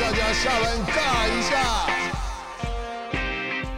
大家下班尬一下。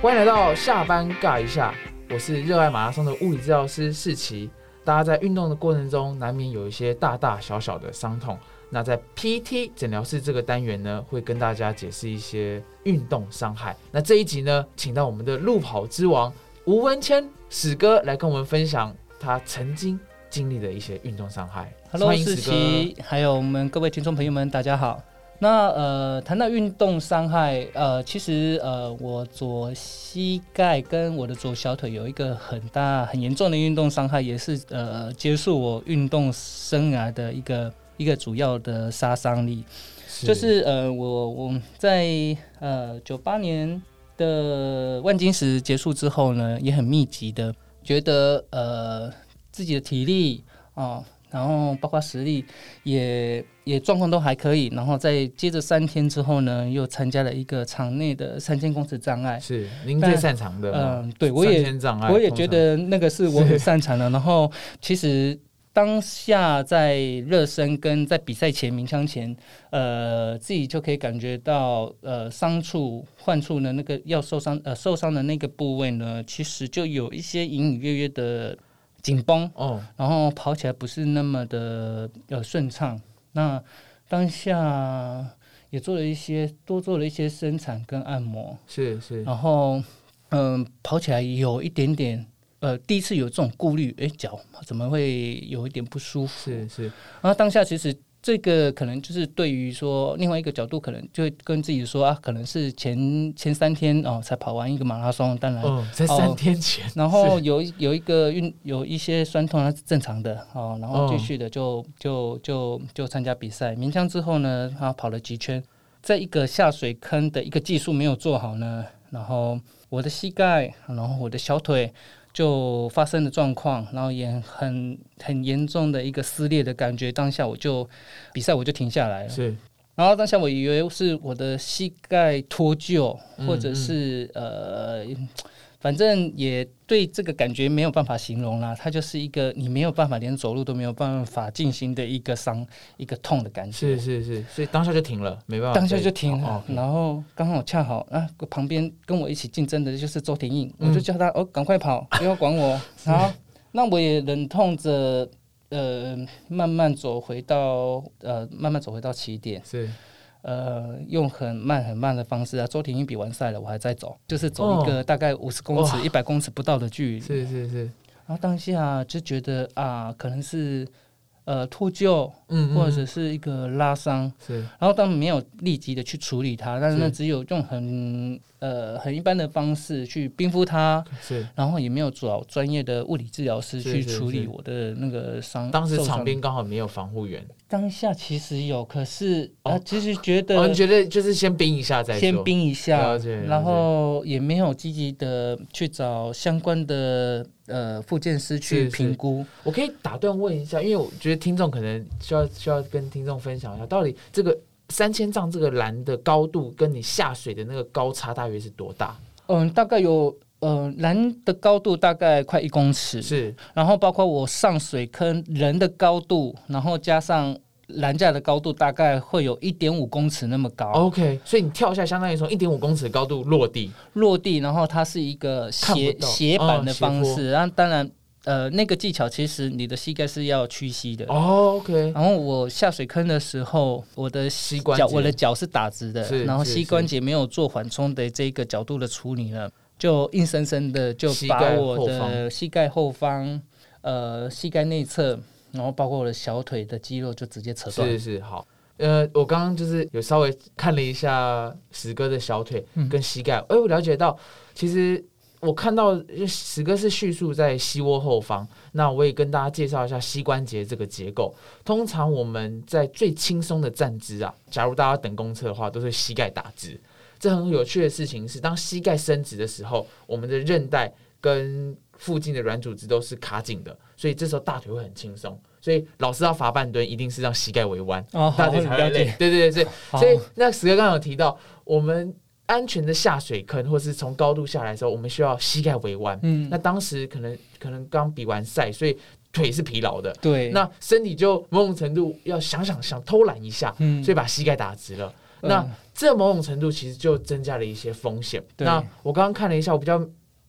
欢迎来到下班尬一下，我是热爱马拉松的物理治疗师世奇。大家在运动的过程中，难免有一些大大小小的伤痛。那在 PT 诊疗室这个单元呢，会跟大家解释一些运动伤害。那这一集呢，请到我们的路跑之王吴文谦史哥来跟我们分享他曾经经历的一些运动伤害。Hello，世欢迎史哥。奇，还有我们各位听众朋友们，大家好。那呃，谈到运动伤害，呃，其实呃，我左膝盖跟我的左小腿有一个很大、很严重的运动伤害，也是呃结束我运动生涯的一个一个主要的杀伤力。就是呃，我我在呃九八年的万金石结束之后呢，也很密集的觉得呃自己的体力啊、然后包括实力也也状况都还可以，然后在接着三天之后呢，又参加了一个场内的三千公尺障碍。是您最擅长的吗，嗯、对我也我也觉得那个是我很擅长的。然后其实当下在热身跟在比赛前鸣枪前，呃，自己就可以感觉到呃伤处患处呢，那个要受伤呃受伤的那个部位呢，其实就有一些隐隐约约的紧绷，哦，然后跑起来不是那么的呃顺畅。那当下也做了一些多做了一些伸展跟按摩。是是，然后嗯、跑起来有一点点呃，第一次有这种顾虑，哎，脚怎么会有一点不舒服？是是，然后当下其实这个可能就是对于说另外一个角度，可能就会跟自己说啊，可能是前前三天哦才跑完一个马拉松，当然。哦，在三天前，然后有一有一个运有一些酸痛，那是正常的哦。然后继续的就、就就就参加比赛。鸣枪之后呢，他跑了几圈，在一个下水坑的一个技术没有做好呢，然后我的膝盖，然后我的小腿就发生的状况，然后也很很严重的一个撕裂的感觉。当下我就比赛我就停下来了。是然后当下我以为是我的膝盖脱臼，嗯或者是、呃，反正也对这个感觉没有办法形容啦。它就是一个你没有办法连走路都没有办法进行的一个伤、一个痛的感觉。是是是，所以当下就停了，没办法，当下就停哦了然后刚好恰好啊，旁边跟我一起竞争的就是周廷印，嗯我就叫他哦，赶快跑，不要管我。好，那我也忍痛着呃，慢慢走回到呃，慢慢走回到起点。是呃，用很慢很慢的方式啊。周廷英比完赛了，我还在走，就是走一个大概五十公尺、一百公尺不到的距离。是是是，然后当下就觉得啊，可能是呃脱臼嗯，嗯。或者是一个拉伤，是。然后当然没有立即的去处理它，但是呢，只有用很呃很一般的方式去冰敷它，是，然后也没有找专业的物理治疗师去处理我的那个伤。当时场边刚好没有防护员，当下其实有，可是啊哦，其实觉得我们觉得就是先冰一下再说，先冰一下然后也没有积极的去找相关的呃复健师去评估。我可以打断问一下，因为我觉得听众可能需要需要跟听众分享一下，到底这个三千丈这个栏的高度跟你下水的那个高差大约是多大？嗯，大概有呃栏的高度大概快一公尺，是。然后包括我上水坑人的高度，然后加上栏架的高度，大概会有一点五公尺那么高。OK，所以你跳下相当于从一点五公尺的高度落地，落地，然后它是一个斜斜板的方式，然后当然呃那个技巧其实你的膝盖是要屈膝的。哦，OK，然后我下水坑的时候，我的膝关节我的脚是打直的然后膝关节没有做缓冲的这个角度的处理呢，就硬生生的就把我的膝盖后方、呃膝盖内侧，然后包括我的小腿的肌肉就直接扯断。是是好。呃，我刚刚就是有稍微看了一下史哥的小腿嗯跟膝盖，哎、我了解到，其实我看到史哥是叙述在膝窝后方，那我也跟大家介绍一下膝关节这个结构。通常我们在最轻松的站姿啊，假如大家等公车的话，都是膝盖打直。这很有趣的事情是，当膝盖伸直的时候，我们的韧带跟附近的软组织都是卡紧的，所以这时候大腿会很轻松。所以老师要罚半蹲，一定是让膝盖微弯，哦，大腿才累解。。对对对，所以所以那史哥刚刚有提到，我们安全的下水坑，或是从高度下来的时候，我们需要膝盖微弯。嗯那，当时可能可能刚比完赛，所以腿是疲劳的，对，那身体就某种程度要想想想偷懒一下，嗯所以把膝盖打直了。那嗯这某种程度其实就增加了一些风险。那我刚刚看了一下，我比较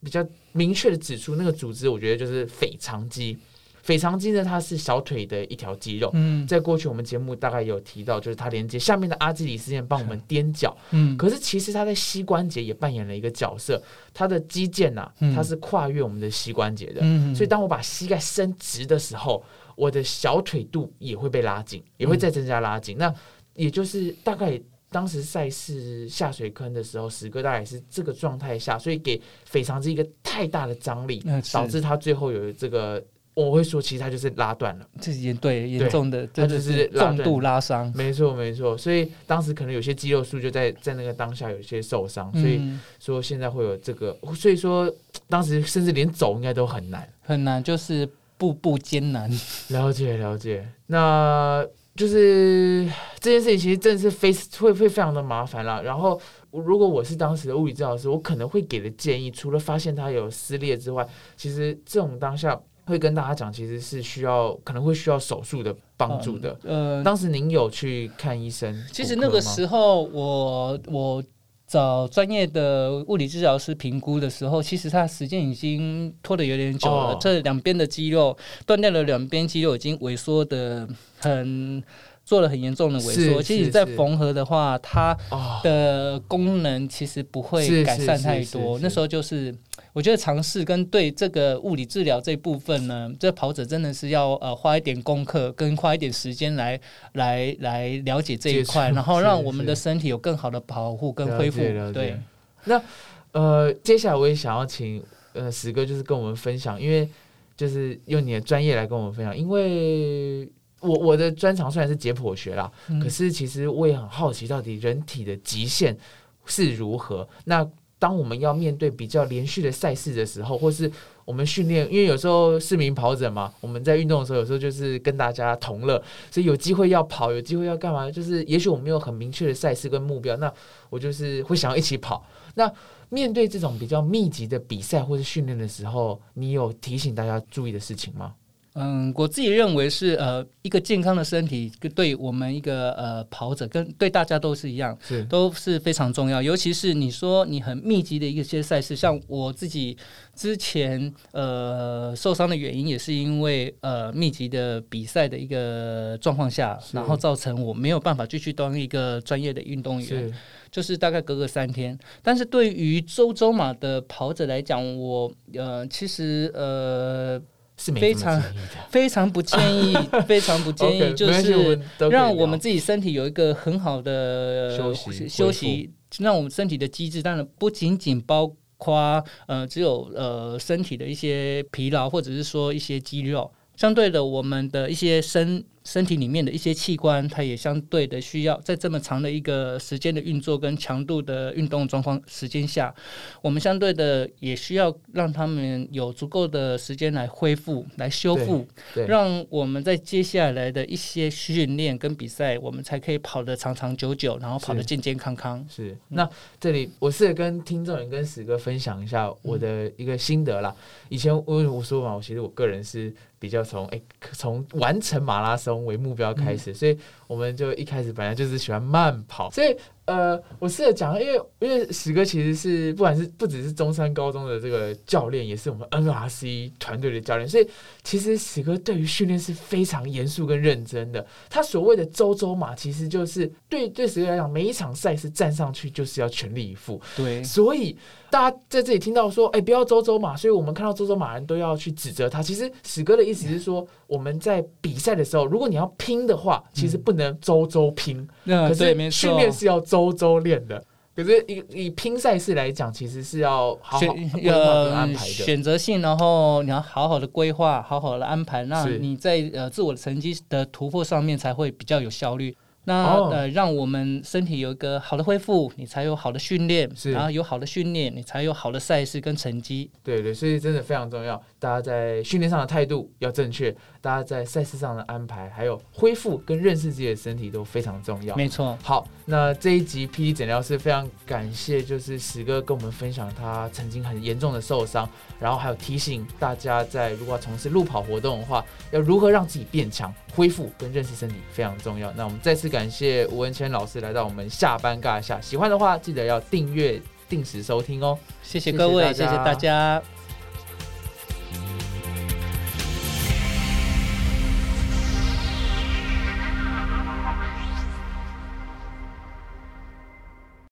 比较明确的指出，那个组织我觉得就是腓肠肌。腓肠肌呢，它是小腿的一条肌肉。嗯在过去我们节目大概有提到，就是它连接下面的阿基里斯腱帮我们踮脚。嗯，可是其实它在膝关节也扮演了一个角色，它的肌腱呐、嗯它是跨越我们的膝关节的。嗯所以当我把膝盖伸直的时候，我的小腿肚也会被拉紧，也会再增加拉紧。那也就是大概当时赛事下水坑的时候，史哥大概是这个状态下，所以给腓肠肌一个太大的张力，导致他最后有这个，我会说其实他就是拉断了。这是严对严重的，它就是重度拉伤，没错，没错，所以当时可能有些肌肉束就在在那个当下有一些受伤，所以嗯说现在会有这个，所以说当时甚至连走应该都很难。很难，就是步步艰难。了解了解，那就是这件事情其实真的是非会会非常的麻烦啦。然后如果我是当时的物理治疗师，我可能会给的建议，除了发现他有撕裂之外，其实这种当下会跟大家讲，其实是需要可能会需要手术的帮助的。呃，当时您有去看医生？其实那个时候我我找专业的物理治疗师评估的时候，其实他时间已经拖得有点久了，哦这两边的肌肉断掉了，两边肌肉已经萎缩的很。做了很严重的萎缩，其实是你再是。缝合的话，它哦，的功能其实不会改善太多。那时候就是，我觉得尝试跟对这个物理治疗这部分呢，这跑者真的是要呃花一点功课，跟花一点时间来来来了解这一块，然后让我们的身体有更好的保护跟恢复。对，那呃，接下来我也想要请呃史哥就是跟我们分享，因为就是用你的专业来跟我们分享，因为我我的专长虽然是解剖学啦，嗯可是其实我也很好奇，到底人体的极限是如何？那当我们要面对比较连续的赛事的时候，或是我们训练，因为有时候市民跑者嘛，我们在运动的时候，有时候就是跟大家同乐，所以有机会要跑，有机会要干嘛？就是也许我没有很明确的赛事跟目标，那我就是会想要一起跑。那面对这种比较密集的比赛或是训练的时候，你有提醒大家注意的事情吗？嗯，我自己认为是呃一个健康的身体，对我们一个呃跑者跟对大家都是一样，是。都是非常重要，尤其是你说你很密集的一些赛事，像我自己之前呃受伤的原因也是因为呃密集的比赛的一个状况下，然后造成我没有办法继续当一个专业的运动员，是。就是大概隔个三天。但是对于周周马的跑者来讲，我呃其实呃是非常。非常不建议，非常不建议，就是让我们自己身体有一个很好的休息休息，让我们身体的机制，当然不仅仅包括呃只有呃身体的一些疲劳，或者是说一些肌肉。相对的，我们的一些身身体里面的一些器官，它也相对的需要在这么长的一个时间的运作跟强度的运动状况时间下，我们相对的也需要让他们有足够的时间来恢复、来修复，对，让我们在接下来的一些训练跟比赛，我们才可以跑得长长久久，然后跑得健健康康。是，那这里我是跟听众也跟史哥分享一下我的一个心得啦。以前我我说嘛，我其实我个人是比较从哎从完成马拉松为目标开始，所以我们就一开始本来就是喜欢慢跑，所以呃，我试着讲，因为因为史哥其实是不管是不只是中山高中的这个教练，也是我们 NRC 团队的教练，所以其实史哥对于训练是非常严肃跟认真的。他所谓的周周马，其实就是对对史哥来讲，每一场赛事站上去就是要全力以赴。对，所以大家在这里听到说，哎、不要周周马，所以我们看到周周马人都要去指责他。其实史哥的意思是说，我们在比赛的时候，如果你要拼的话，其实不能周周拼，可 那对，没是错。训练是要周周练的。可是以以拼赛事来讲，其实是要好好选规划跟安呃排的。选择性，然后你要好好的规划，好好的安排，那你在呃自我的成绩的突破上面才会比较有效率。那、哦呃，让我们身体有一个好的恢复，你才有好的训练，是然后有好的训练，你才有好的赛事跟成绩。对对，所以真的非常重要，大家在训练上的态度要正确，大家在赛事上的安排，还有恢复跟认识自己的身体都非常重要。没错，好，那这一集 PD 诊疗室非常感谢，就是石哥跟我们分享他曾经很严重的受伤，然后还有提醒大家在如果要从事路跑活动的话，要如何让自己变强、恢复跟认识身体非常重要。那我们再次感。感谢吴文谦老师来到我们下班尬一下，喜欢的话记得要订阅、定时收听哦。谢谢各位，谢谢大家谢谢大家。